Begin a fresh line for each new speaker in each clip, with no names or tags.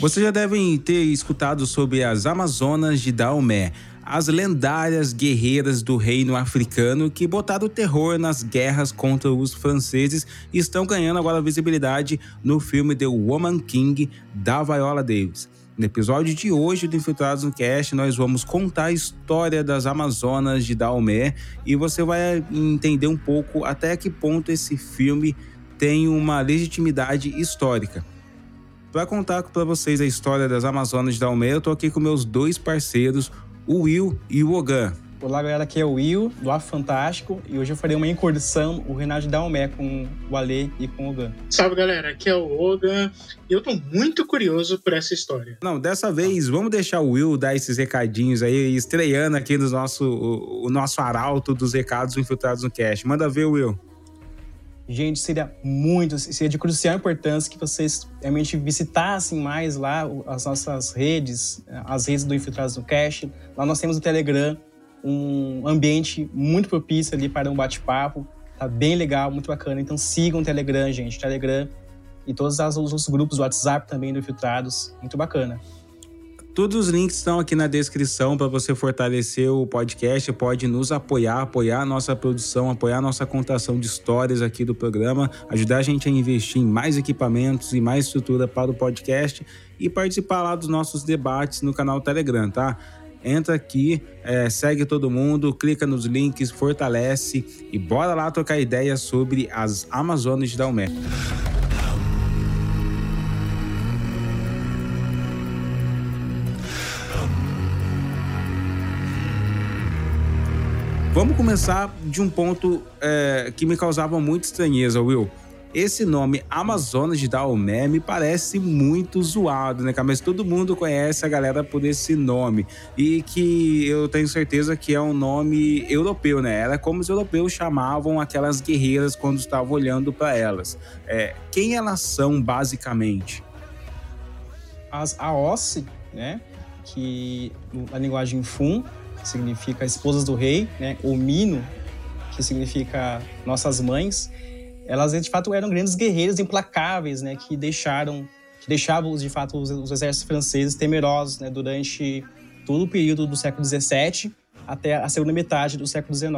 Vocês já devem ter escutado sobre as Amazonas de Daomé, as lendárias guerreiras do reino africano que botaram terror nas guerras contra os franceses e estão ganhando agora visibilidade no filme The Woman King da Viola Davis. No episódio de hoje do Infiltrados no Cast, nós vamos contar a história das Amazonas de Daomé e você vai entender um pouco até que ponto esse filme tem uma legitimidade histórica. Para contar para vocês a história das Amazonas de Daomé, eu tô aqui com meus dois parceiros, o Will e o Ogan.
Olá, galera, aqui é o Will, do Afro Fantástico, e hoje eu farei uma incursão, o Renato de Daomé, com o Ale e com o Ogan.
Salve, galera, aqui é o Ogan, e eu tô muito curioso por essa história.
Não, dessa vez, vamos deixar o Will dar esses recadinhos aí, estreando aqui no nosso, o, o nosso arauto dos recados infiltrados no cast. Manda ver, Will.
Gente, seria muito, seria de crucial importância que vocês realmente visitassem mais lá as nossas redes, as redes do Infiltrados no Cash. Lá nós temos o Telegram, um ambiente muito propício ali para um bate-papo. Tá bem legal, muito bacana. Então sigam o Telegram, gente. Telegram e todos os outros grupos, o WhatsApp também do Infiltrados. Muito bacana.
Todos os links estão aqui na descrição para você fortalecer o podcast. Pode nos apoiar, apoiar a nossa produção, apoiar a nossa contação de histórias aqui do programa, ajudar a gente a investir em mais equipamentos e mais estrutura para o podcast e participar lá dos nossos debates no canal Telegram, tá? Entra aqui, é, segue todo mundo, clica nos links, fortalece e bora lá trocar ideias sobre as Amazonas de Dalmé. Começar de um ponto é, que me causava muita estranheza, Will. Esse nome Amazonas de Daomé me parece muito zoado, né, cara? Mas todo mundo conhece a galera por esse nome. E que eu tenho certeza que é um nome europeu, né? Era como os europeus chamavam aquelas guerreiras quando estavam olhando para elas. É, quem elas são, basicamente?
As Aossi, né? Que na linguagem Fun que significa esposas do rei, né? Ou Mino, que significa nossas mães. Elas de fato eram grandes guerreiras implacáveis, né? Que deixaram, que deixavam de fato os, os exércitos franceses temerosos, né? Durante todo o período do século XVII até a segunda metade do século XIX.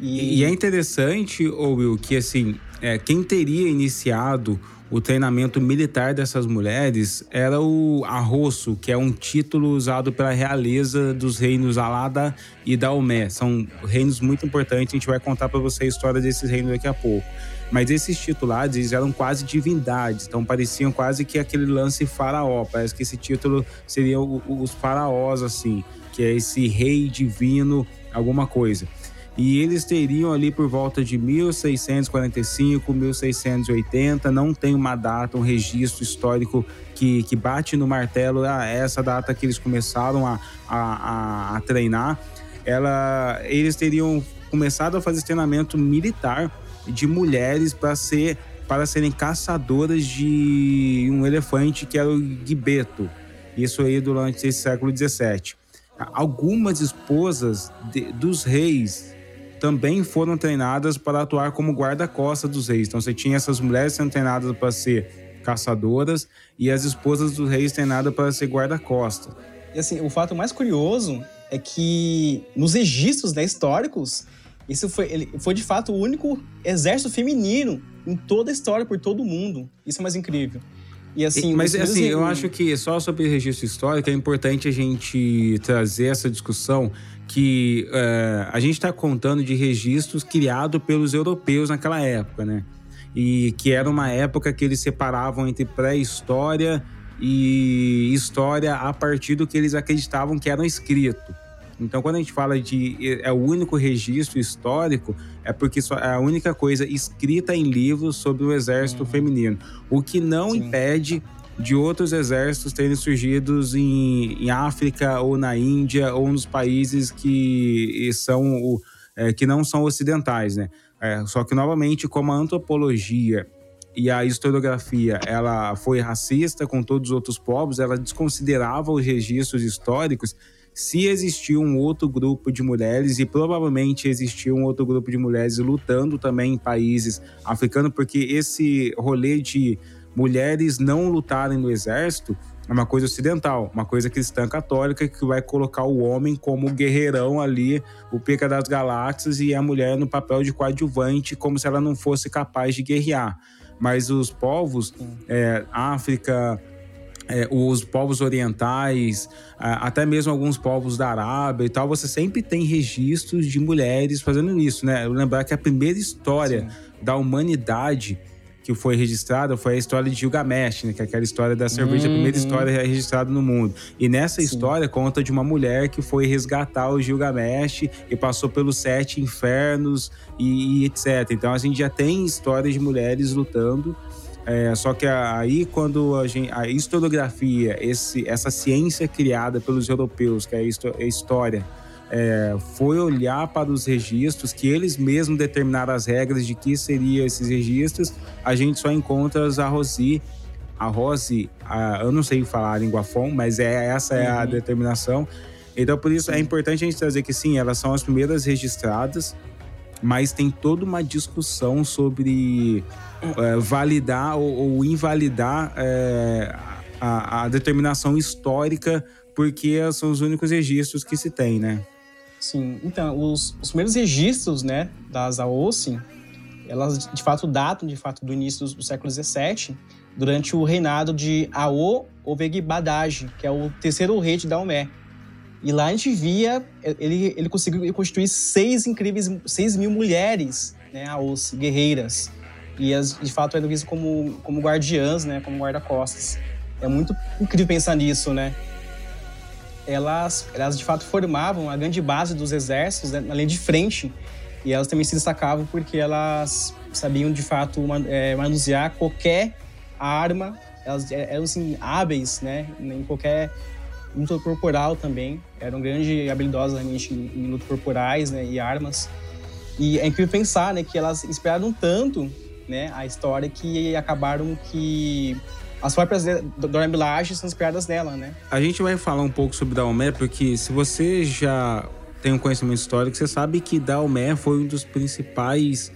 E, e é interessante, Will, que assim, é, quem teria iniciado o treinamento militar dessas mulheres era o arroço, que é um título usado pela realeza dos reinos Alada e Daomé. São reinos muito importantes, a gente vai contar para você a história desses reinos daqui a pouco. Mas esses titulares eram quase divindades, então pareciam quase que aquele lance faraó. Parece que esse título seria os faraós, assim, que é esse rei divino, alguma coisa e eles teriam ali por volta de 1645, 1680, não tem uma data, um registro histórico que, que bate no martelo, ah, essa data que eles começaram a, a, a treinar, ela, eles teriam começado a fazer treinamento militar de mulheres para ser para serem caçadoras de um elefante que era o gibeto. Isso aí durante esse século 17. Algumas esposas de, dos reis também foram treinadas para atuar como guarda-costa dos reis. Então você tinha essas mulheres sendo treinadas para ser caçadoras e as esposas dos reis treinadas para ser guarda-costa.
E assim, o fato mais curioso é que nos registros né, históricos, isso foi, foi de fato o único exército feminino em toda a história, por todo o mundo. Isso é mais incrível.
E assim, mas assim, eu acho que só sobre registro histórico é importante a gente trazer essa discussão que uh, a gente está contando de registros criados pelos europeus naquela época, né? E que era uma época que eles separavam entre pré-história e história a partir do que eles acreditavam que era escrito. Então, quando a gente fala de é o único registro histórico, é porque é a única coisa escrita em livros sobre o exército uhum. feminino. O que não Sim. impede de outros exércitos terem surgido em, em, África ou na Índia ou nos países que são é, que não são ocidentais, né? É, só que novamente, como a antropologia e a historiografia ela foi racista com todos os outros povos, ela desconsiderava os registros históricos se existia um outro grupo de mulheres, e provavelmente existia um outro grupo de mulheres lutando também em países africanos, porque esse rolê de mulheres não lutarem no exército é uma coisa ocidental, uma coisa cristã católica que vai colocar o homem como guerreirão ali, o pica das galáxias, e a mulher no papel de coadjuvante, como se ela não fosse capaz de guerrear. Mas os povos, é, África, é, os povos orientais, até mesmo alguns povos da Arábia e tal, você sempre tem registros de mulheres fazendo isso, né? Lembrar que a primeira história Sim. da humanidade que foi registrada foi a história de Gilgamesh, né? Que é aquela história da cerveja, uhum. a primeira uhum. história registrada no mundo. E nessa Sim. história conta de uma mulher que foi resgatar o Gilgamesh e passou pelos sete infernos e, e etc. Então a gente já tem histórias de mulheres lutando. É, só que aí, quando a, gente, a historiografia, esse, essa ciência criada pelos europeus, que é a história, é, foi olhar para os registros, que eles mesmos determinaram as regras de que seriam esses registros, a gente só encontra a Rosi. A Rose, a, eu não sei falar a língua fon, mas é, essa é a uhum. determinação. Então, por isso, é importante a gente trazer que sim, elas são as primeiras registradas, mas tem toda uma discussão sobre é, validar ou, ou invalidar é, a, a, determinação histórica, porque são os únicos registros que se tem, né?
Sim, então, os, os primeiros registros, né, das Aosin, elas de fato datam, de fato, do início do, século XVII, durante o reinado de Ao Ovegbadaji, que é o terceiro rei de Daomé. E lá a gente via, ele, ele conseguiu constituir seis incríveis, seis mil mulheres, né, Aos, guerreiras. E as, de fato eram vistas como, como guardiãs, né, como guarda-costas. É muito incrível pensar nisso, né? elas, elas de fato formavam a grande base dos exércitos né, na linha de frente. E elas também se destacavam porque elas sabiam de fato é, manusear qualquer arma. Elas é, eram assim, hábeis né, em qualquer luta corporal também. Eram grandes e habilidosas realmente em, em lutas corporais né, e armas. E é incrível pensar né, que elas esperaram tanto né, a história que acabaram que as próprias Dora Milaje são inspiradas nela, né?
A gente vai falar um pouco sobre Daomé, porque se você já tem um conhecimento histórico, você sabe que Daomé foi um dos principais,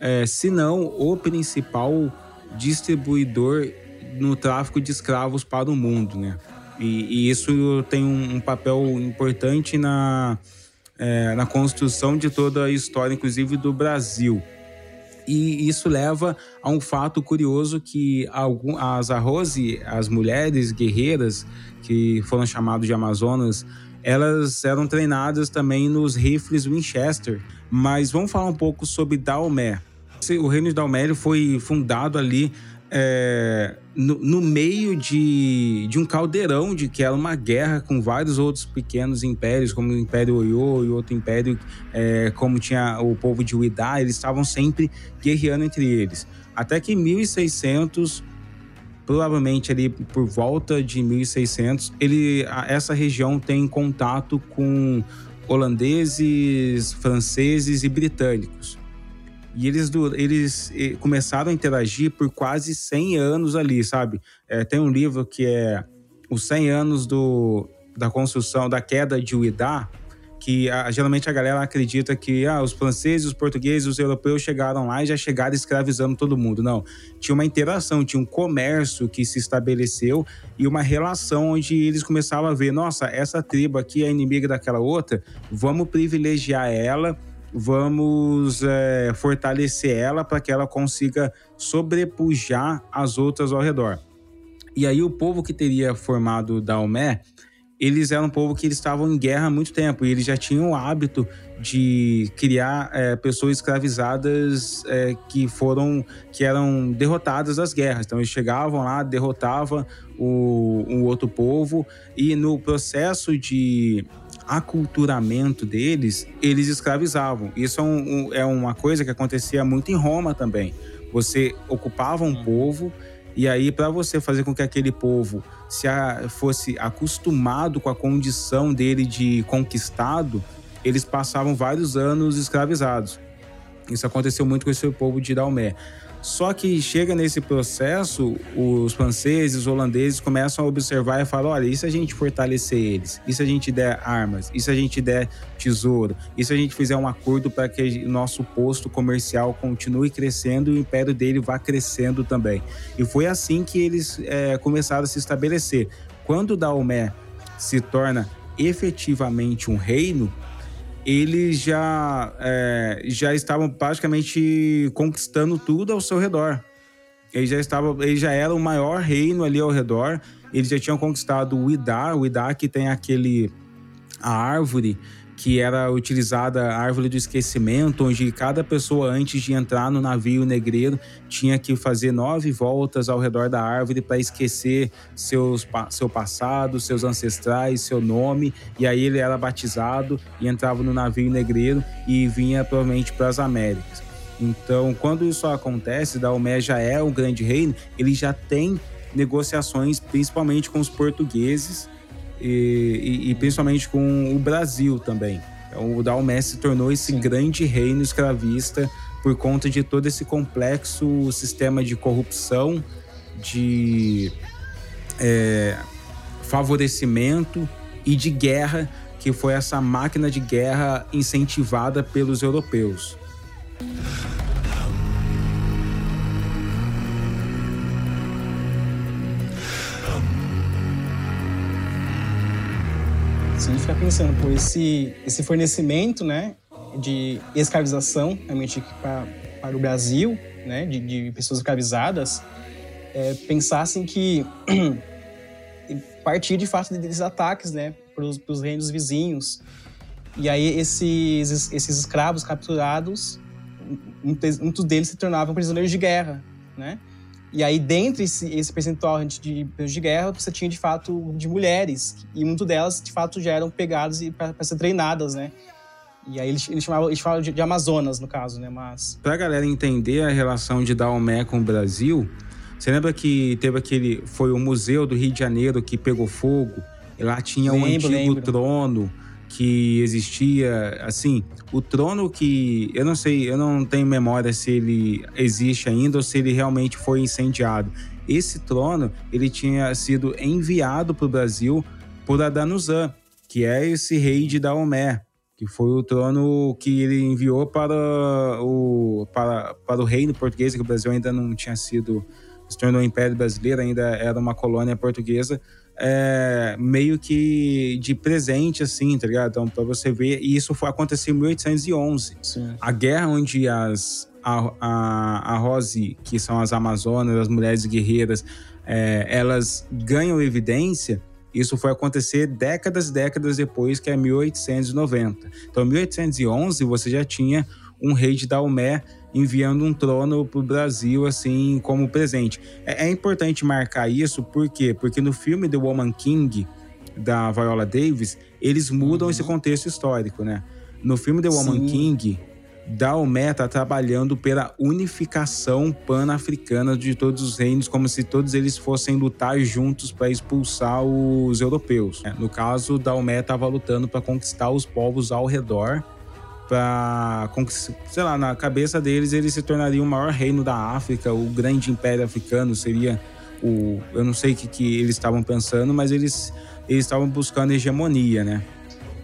é, se não o principal distribuidor no tráfico de escravos para o mundo, né? E, e isso tem um, um, papel importante na, é, na construção de toda a história, inclusive do Brasil. E isso leva a um fato curioso que algum, as Arrose, as mulheres guerreiras que foram chamadas de Amazonas, elas eram treinadas também nos rifles Winchester. Mas vamos falar um pouco sobre Daomé. O reino de Daomé foi fundado ali é, no, no, meio de, de um caldeirão de que era uma guerra com vários outros pequenos impérios, como o Império Oyo e outro império, é, como tinha o povo de Uidá, eles estavam sempre guerreando entre eles. Até que em 1600, provavelmente ali por volta de 1600, ele, essa região tem contato com holandeses, franceses e britânicos. E eles, eles começaram a interagir por quase 100 anos ali, sabe? É, tem um livro que é Os 100 Anos do, da Construção, da Queda de Uidá, que a, geralmente a galera acredita que ah, os franceses, os portugueses, os europeus chegaram lá e já chegaram escravizando todo mundo. Não. Tinha uma interação, tinha um comércio que se estabeleceu e uma relação onde eles começavam a ver: nossa, essa tribo aqui é inimiga daquela outra, vamos privilegiar ela vamos é, fortalecer ela para que ela consiga sobrepujar as outras ao redor. E aí o povo que teria formado Daomé, eles eram um povo que eles estavam em guerra há muito tempo e eles já tinham o hábito de criar é, pessoas escravizadas é, que foram que eram derrotadas das guerras. Então eles chegavam lá, derrotavam o, outro povo e no processo de aculturamento deles, eles escravizavam. Isso é, um, é uma coisa que acontecia muito em Roma também. Você ocupava um uhum. povo e aí para você fazer com que aquele povo se a, fosse acostumado com a condição dele de conquistado, eles passavam vários anos escravizados. Isso aconteceu muito com esse povo de Daomé. Só que chega nesse processo, os franceses, os holandeses começam a observar e falam: olha, e se a gente fortalecer eles? E se a gente der armas? E se a gente der tesouro? E se a gente fizer um acordo para que nosso posto comercial continue crescendo e o império dele vá crescendo também? E foi assim que eles é, começaram a se estabelecer. Quando Daomé se torna efetivamente um reino, eles já, é, já estavam praticamente conquistando tudo ao seu redor. Eles já, estavam, eles já eram o maior reino ali ao redor. Eles já tinham conquistado o Idá, o Idá que tem aquele a árvore que era utilizada a árvore do esquecimento, onde cada pessoa, antes de entrar no navio negreiro, tinha que fazer nove voltas ao redor da árvore para esquecer seus, seu passado, seus ancestrais, seu nome, e aí ele era batizado e entrava no navio negreiro e vinha provavelmente para as Américas. Então, quando isso acontece, Daomé já é um grande reino, ele já tem negociações, principalmente com os portugueses, e, e, e principalmente com o Brasil também. Então, o Daomé se tornou esse Sim. grande reino escravista por conta de todo esse complexo sistema de corrupção, de é, favorecimento e de guerra, que foi essa máquina de guerra incentivada pelos europeus.
A gente fica pensando, pô, esse, esse fornecimento, né, de escravização, realmente para, para o Brasil, né, de, de pessoas escravizadas, é, pensassem que partir de fato desses ataques, né, para os reinos vizinhos. E aí esses, esses escravos capturados, muitos deles se tornavam prisioneiros de guerra, né? E aí, dentre esse, esse percentual de prisioneiros de guerra, você tinha, de fato, de mulheres. E muitas delas, de fato, já eram pegadas para ser treinadas, né? E aí eles, eles chamavam, eles chamavam de, de, Amazonas, no caso, né? Mas...
Pra galera entender a relação de Daomé com o Brasil, você lembra que teve aquele... Foi o Museu do Rio de Janeiro que pegou fogo? E lá tinha lembro, um antigo lembro. trono que existia, assim, o trono que eu não sei, eu não tenho memória se ele existe ainda ou se ele realmente foi incendiado. Esse trono, ele tinha sido enviado para o Brasil por Adanuzan, que é esse rei de Daomé, que foi o trono que ele enviou para o, para, para o reino português, que o Brasil ainda não tinha sido, se tornou um império brasileiro, ainda era uma colônia portuguesa, é, meio que de presente, assim, tá ligado? Então, pra você ver, e isso foi acontecer em 1811. Sim. A guerra onde as, a, a, a Rose, que são as Amazonas, as mulheres guerreiras, é, elas ganham evidência, isso foi acontecer décadas e décadas depois, que é 1890. Então, em 1811, você já tinha um rei de Daomé enviando um trono para o Brasil, assim, como presente. É, é, importante marcar isso, por quê? Porque no filme The Woman King, da Viola Davis, eles mudam uhum. esse contexto histórico, né? No filme The Woman Sim. King, Daomé está trabalhando pela unificação pan-africana de todos os reinos, como se todos eles fossem lutar juntos para expulsar os europeus. No caso, Daomé estava lutando para conquistar os povos ao redor para sei lá, na cabeça deles ele se tornaria o maior reino da África, o grande império africano seria o, eu não sei o que, que eles estavam pensando, mas eles eles estavam buscando hegemonia, né?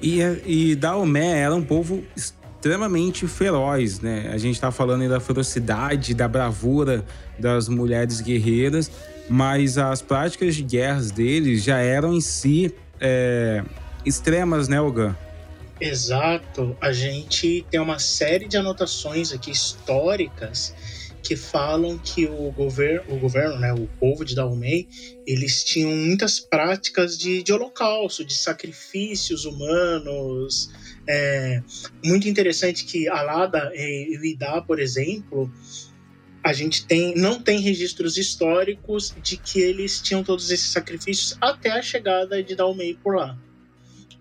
E, e Daomé era um povo extremamente feroz, né? A gente está falando da ferocidade, da bravura das mulheres guerreiras, mas as práticas de guerras deles já eram em si é, extremas, né, Ogan?
Exato. A gente tem uma série de anotações aqui históricas que falam que o governo, o governo, né, o povo de Dahomey, eles tinham muitas práticas de, de holocausto, de sacrifícios humanos. É, muito interessante que Alada e Idá, por exemplo, a gente tem, não tem registros históricos de que eles tinham todos esses sacrifícios até a chegada de Dahomey por lá.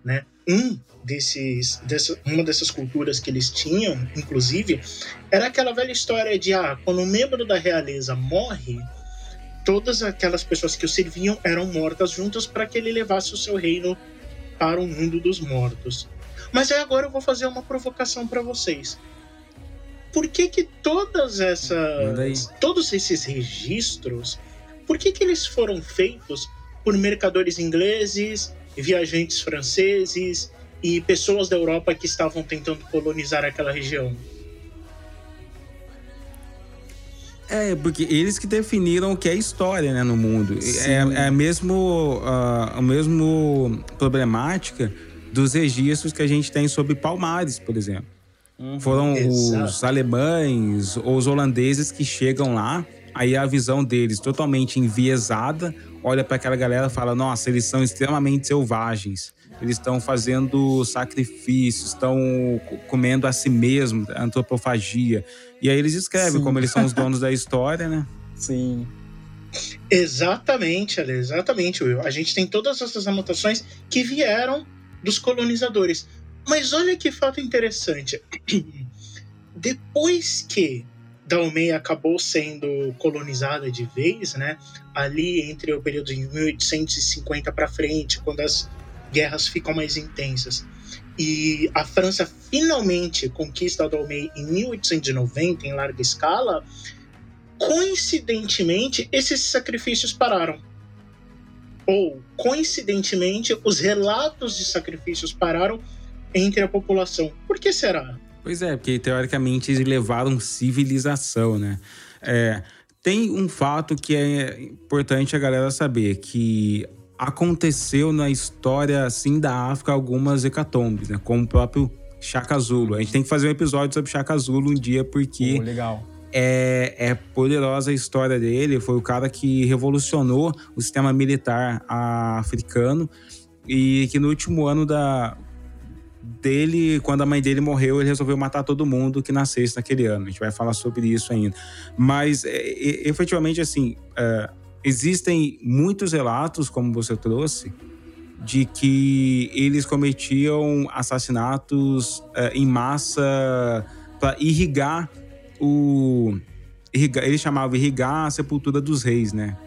Né? Um desses, dessa, uma dessas culturas que eles tinham, inclusive, era aquela velha história de ah, quando um membro da realeza morre, todas aquelas pessoas que o serviam eram mortas juntas para que ele levasse o seu reino para o mundo dos mortos. Mas aí agora eu vou fazer uma provocação para vocês. por que que todas essas, todos esses registros, por que que eles foram feitos por mercadores ingleses, viajantes franceses e pessoas da Europa que estavam tentando colonizar aquela região?
É, porque eles que definiram o que é história né, no mundo. É, é, a mesmo, uh, a mesmo problemática dos registros que a gente tem sobre Palmares, por exemplo. Uhum, Foram exato. os alemães ou os holandeses que chegam lá, aí a visão deles totalmente enviesada, olha para aquela galera e fala: nossa, eles são extremamente selvagens. Eles estão fazendo sacrifícios, estão comendo a si mesmo, antropofagia. E aí eles escrevem Sim. como eles são os donos da história, né?
Sim.
Exatamente, Ale, exatamente, Will. A gente tem todas essas anotações que vieram dos colonizadores. Mas olha que fato interessante. Depois que Dalmei acabou sendo colonizada de vez, né? Ali entre o período de 1850 para frente, quando as guerras ficam mais intensas. E a França finalmente conquista Dalmei em 1890 em larga escala. Coincidentemente, esses sacrifícios pararam ou, coincidentemente, os relatos de sacrifícios pararam entre a população. Por que será?
Pois é, porque teoricamente eles levaram civilização, né? É, tem um fato que é importante a galera saber, que aconteceu na história, assim, da África algumas hecatombes, né? Como o próprio Chaka Zulu. A gente tem que fazer um episódio sobre Chaka Zulu um dia, porque...
Oh, legal
é, é poderosa a história dele. Foi o cara que revolucionou o sistema militar africano e que no último ano da dele, quando a mãe dele morreu, ele resolveu matar todo mundo que nascesse naquele ano. A gente vai falar sobre isso ainda. Mas, é, efetivamente, assim, é, existem muitos relatos, como você trouxe, de que eles cometiam assassinatos é, em massa para irrigar o ele chamava irrigar a sepultura dos reis, né?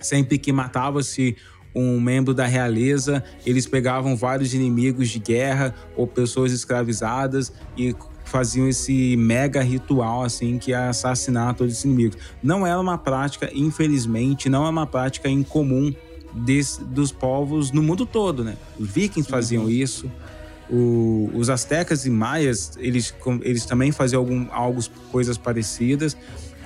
Sempre que matava-se um membro da realeza, eles pegavam vários inimigos de guerra ou pessoas escravizadas e faziam esse mega ritual assim que é assassinar todos os inimigos. Não era uma prática, infelizmente, não é uma prática incomum desse, dos povos no mundo todo, né? Os vikings faziam isso, o, os astecas e maias, eles, eles também faziam algum, algumas coisas parecidas.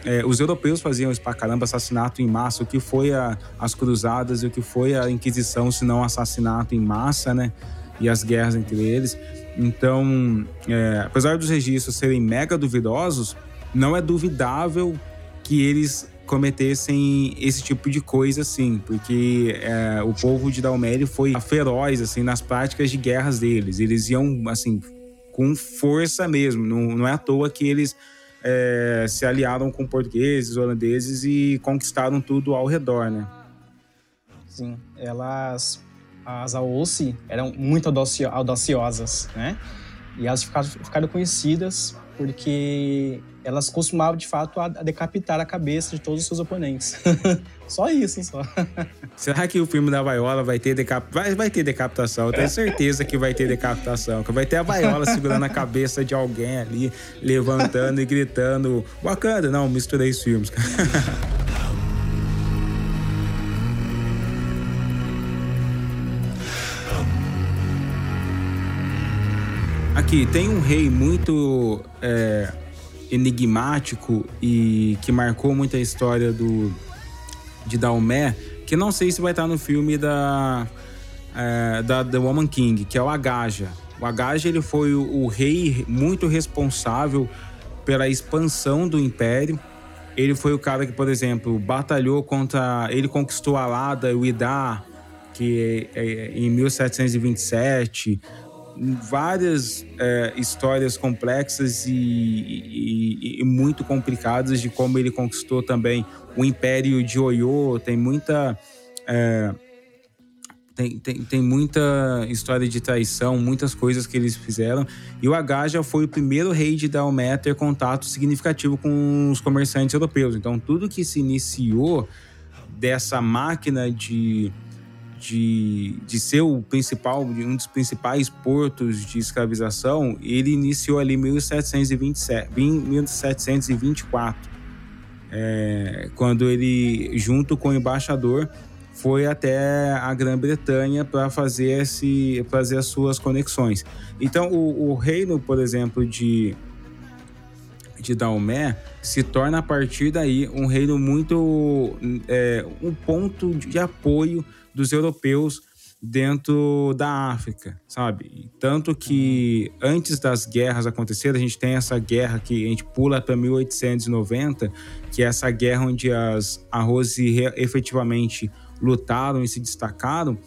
É, os europeus faziam isso pra caramba, assassinato em massa, o que foi a, as cruzadas e o que foi a Inquisição, se não assassinato em massa, né? E as guerras entre eles. Então, é, apesar dos registros serem mega duvidosos, não é duvidável que eles cometessem esse tipo de coisa, assim, porque é, o povo de Dalmério foi feroz, assim, nas práticas de guerras deles. Eles iam, assim, com força mesmo. Não, não é à toa que eles é, se aliaram com portugueses, holandeses e conquistaram tudo ao redor, né?
Sim, elas, as Aosi eram muito audaciosas, né? E elas ficaram, ficaram conhecidas porque elas costumavam de fato a decapitar a cabeça de todos os seus oponentes. só isso, só.
Será que o filme da Vaiola vai ter decap... vai, vai ter decapitação? Eu tenho certeza que vai ter decapitação, que vai ter a Vaiola segurando a cabeça de alguém ali, levantando e gritando Wakanda. Não, misturei os filmes. Aqui, tem um rei muito é, enigmático e que marcou muito a história do, de Daomé, que não sei se vai estar no filme da, é, da The Woman King, que é o Agaja. O Agaja ele foi o, o rei muito responsável pela expansão do império. Ele foi o cara que, por exemplo, batalhou contra. Ele conquistou Alada e o Idá, que é, é, em 1727 várias é, histórias complexas e, e, e, muito complicadas de como ele conquistou também o Império de Oyo. Tem muita. É, tem, tem, tem muita história de traição, muitas coisas que eles fizeram. E o Agaja foi o primeiro rei de Daomé a ter contato significativo com os comerciantes europeus. Então, tudo que se iniciou dessa máquina de de, de ser o principal, um dos principais portos de escravização, ele iniciou ali em 1727, 1724, é, quando ele, junto com o embaixador, foi até a Grã-Bretanha para fazer, esse, fazer as suas conexões. Então, o, o reino, por exemplo, de, de Daomé se torna a partir daí um reino muito. É, um ponto de apoio dos europeus dentro da África, sabe? Tanto que antes das guerras acontecerem, a gente tem essa guerra que a gente pula para 1890, que é essa guerra onde as Arrozi efetivamente lutaram e se destacaram.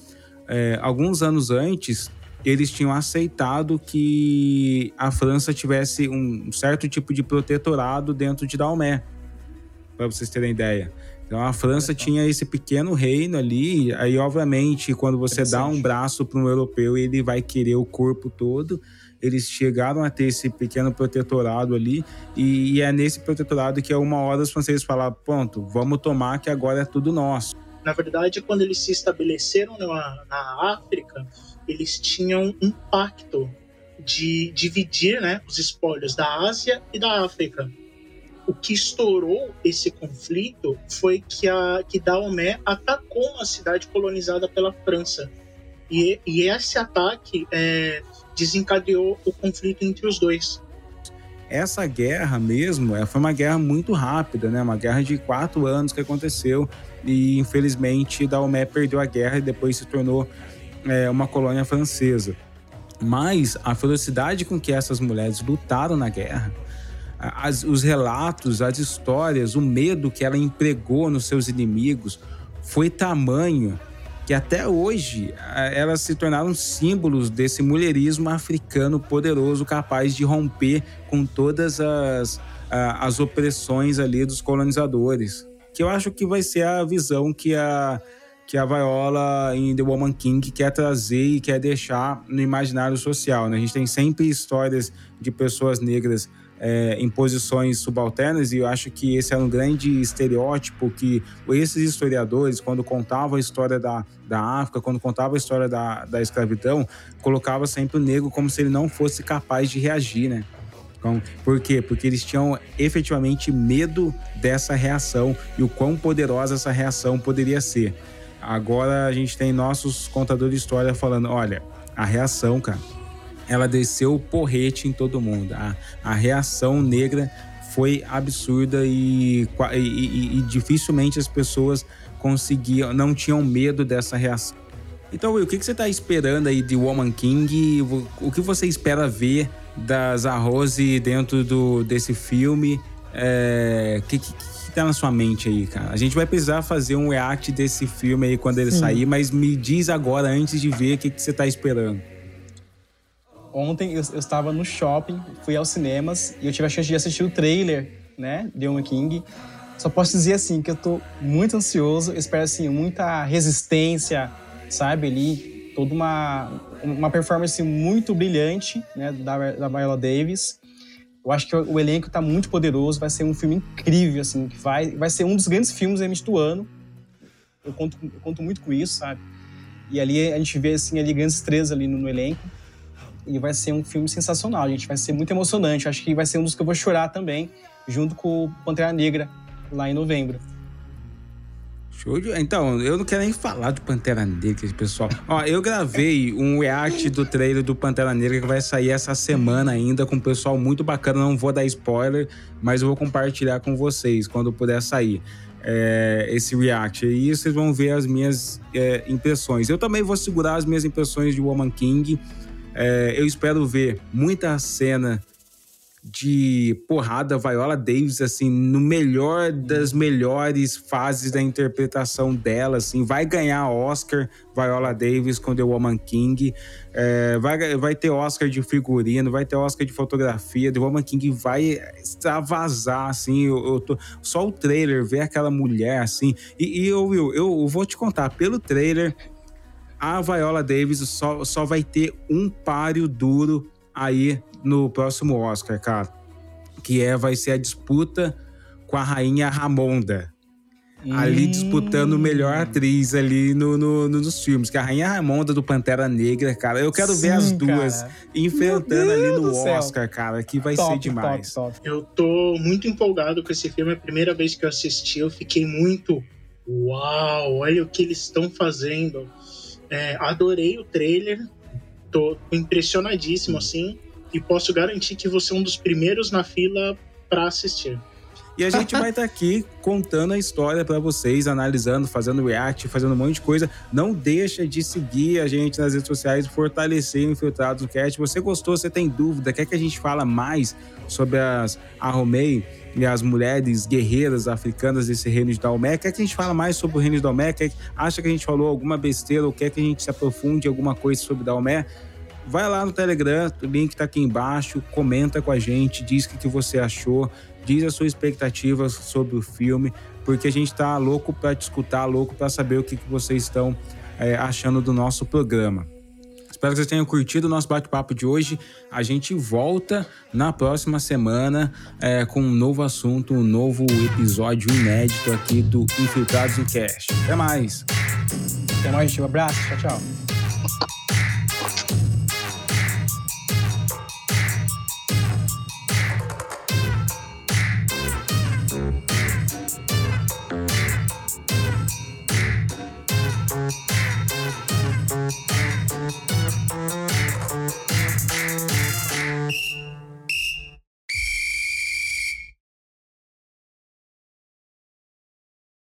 É, alguns anos antes, eles tinham aceitado que a França tivesse um certo tipo de protetorado dentro de Daomé, para vocês terem ideia. Então a França tinha esse pequeno reino ali, aí obviamente quando você dá um braço para um europeu, ele vai querer o corpo todo. Eles chegaram a ter esse pequeno protetorado ali, e, e é nesse protetorado que a uma hora os franceses falaram: pronto, vamos tomar que agora é tudo nosso.
Na verdade, quando eles se estabeleceram na, na África, eles tinham um pacto de dividir né, os espólios da Ásia e da África o que estourou esse conflito foi que, a, que Daomé atacou uma cidade colonizada pela França. E, e esse ataque é, desencadeou o conflito entre os dois.
Essa guerra mesmo foi uma guerra muito rápida, né? Uma guerra de quatro anos que aconteceu e infelizmente Daomé perdeu a guerra e depois se tornou é, uma colônia francesa. Mas a velocidade com que essas mulheres lutaram na guerra, as, os relatos, as histórias, o medo que ela empregou nos seus inimigos foi tamanho que até hoje elas se tornaram símbolos desse mulherismo africano poderoso capaz de romper com todas as, as opressões ali dos colonizadores. Que eu acho que vai ser a visão que a, que a Viola em The Woman King quer trazer e quer deixar no imaginário social. Né? A gente tem sempre histórias de pessoas negras é, em posições subalternas, e eu acho que esse era um grande estereótipo que esses historiadores, quando contavam a história da, da África, quando contavam a história da, da escravidão, colocava sempre o negro como se ele não fosse capaz de reagir, né? Então, por quê? Porque eles tinham efetivamente medo dessa reação e o quão poderosa essa reação poderia ser. Agora a gente tem nossos contadores de história falando: olha, a reação, cara, ela desceu o porrete em todo mundo. A, a reação negra foi absurda e, e, e, e, dificilmente as pessoas conseguiam, não tinham medo dessa reação. Então, Will, o que, que você está esperando aí de Woman King? O que você espera ver das Arrose dentro do, desse filme? É, o que, que, que tá na sua mente aí, cara? A gente vai precisar fazer um react desse filme aí quando ele Sim. sair, mas me diz agora, antes de ver, o que, que você está esperando.
Ontem eu, eu, estava no shopping, fui aos cinemas e eu tive a chance de assistir o trailer, né, de One King. Só posso dizer assim que eu tô muito ansioso, espero assim muita resistência, sabe, ali toda uma uma performance muito brilhante, né, da da Viola Davis. Eu acho que o elenco está muito poderoso, vai ser um filme incrível assim, que vai vai ser um dos grandes filmes do ano. Eu conto eu conto muito com isso, sabe? E ali a gente vê assim ali grandes estrelas ali no, no elenco e vai ser um filme sensacional, gente. Vai ser muito emocionante. Acho que vai ser um dos que eu vou chorar também, junto com o Pantera Negra, lá em novembro.
Show de... Então, eu não quero nem falar do Pantera Negra, pessoal. Ó, eu gravei um react do trailer do Pantera Negra que vai sair essa semana ainda com um pessoal muito bacana. Não vou dar spoiler, mas eu vou compartilhar com vocês quando puder sair. É, esse react. E vocês vão ver as minhas é, impressões. Eu também vou segurar as minhas impressões de Woman King. É, eu espero ver muita cena de porrada Viola Davis assim no melhor das melhores fases da interpretação dela assim. Vai ganhar Oscar Viola Davis com The Woman King. É, vai, vai ter Oscar de figurino vai ter Oscar de fotografia. The Woman King vai extravasar assim. Eu, eu tô, só o trailer ver aquela mulher assim. E, e eu, eu, eu vou te contar pelo trailer a Viola Davis só, só vai ter um páreo duro aí no próximo Oscar, cara. Que é, vai ser a disputa com a rainha Ramonda. hum. ali disputando melhor atriz ali no, no, no, nos filmes. Que a Rainha Raimonda do Pantera Negra, cara. Eu quero Sim, ver as duas cara. enfrentando ali no Oscar, cara, que vai top, ser demais. Top,
top. Eu tô muito empolgado com esse filme. A primeira vez que eu assisti, eu fiquei muito. Uau, olha o que eles estão fazendo. É, adorei o trailer. Tô impressionadíssimo, assim. E posso garantir que você é um dos primeiros na fila para assistir.
E a gente vai estar tá aqui contando a história para vocês, analisando, fazendo react, fazendo um monte de coisa. Não deixa de seguir a gente nas redes sociais, fortalecer o Infiltrados no Cast. Você gostou, você tem dúvida, quer que a gente fala mais sobre as Arromei e as mulheres guerreiras africanas desse reino de Dalmé? Quer que a gente fala mais sobre o reino de Dalmé? Quer, acha que a gente falou alguma besteira ou quer que a gente se aprofunde alguma coisa sobre Dalmé? Vai lá no Telegram, o link tá aqui embaixo, comenta com a gente, diz o que, que você achou diz a sua expectativa sobre o filme, porque a gente está louco para te escutar, louco para saber o que, que vocês estão é, achando do nosso programa. Espero que vocês tenham curtido o nosso bate-papo de hoje. A gente volta na próxima semana é, com um novo assunto, um novo episódio inédito aqui do Infiltrados no Cast. Até mais.
Até mais, gente. Um abraço. Tchau, tchau.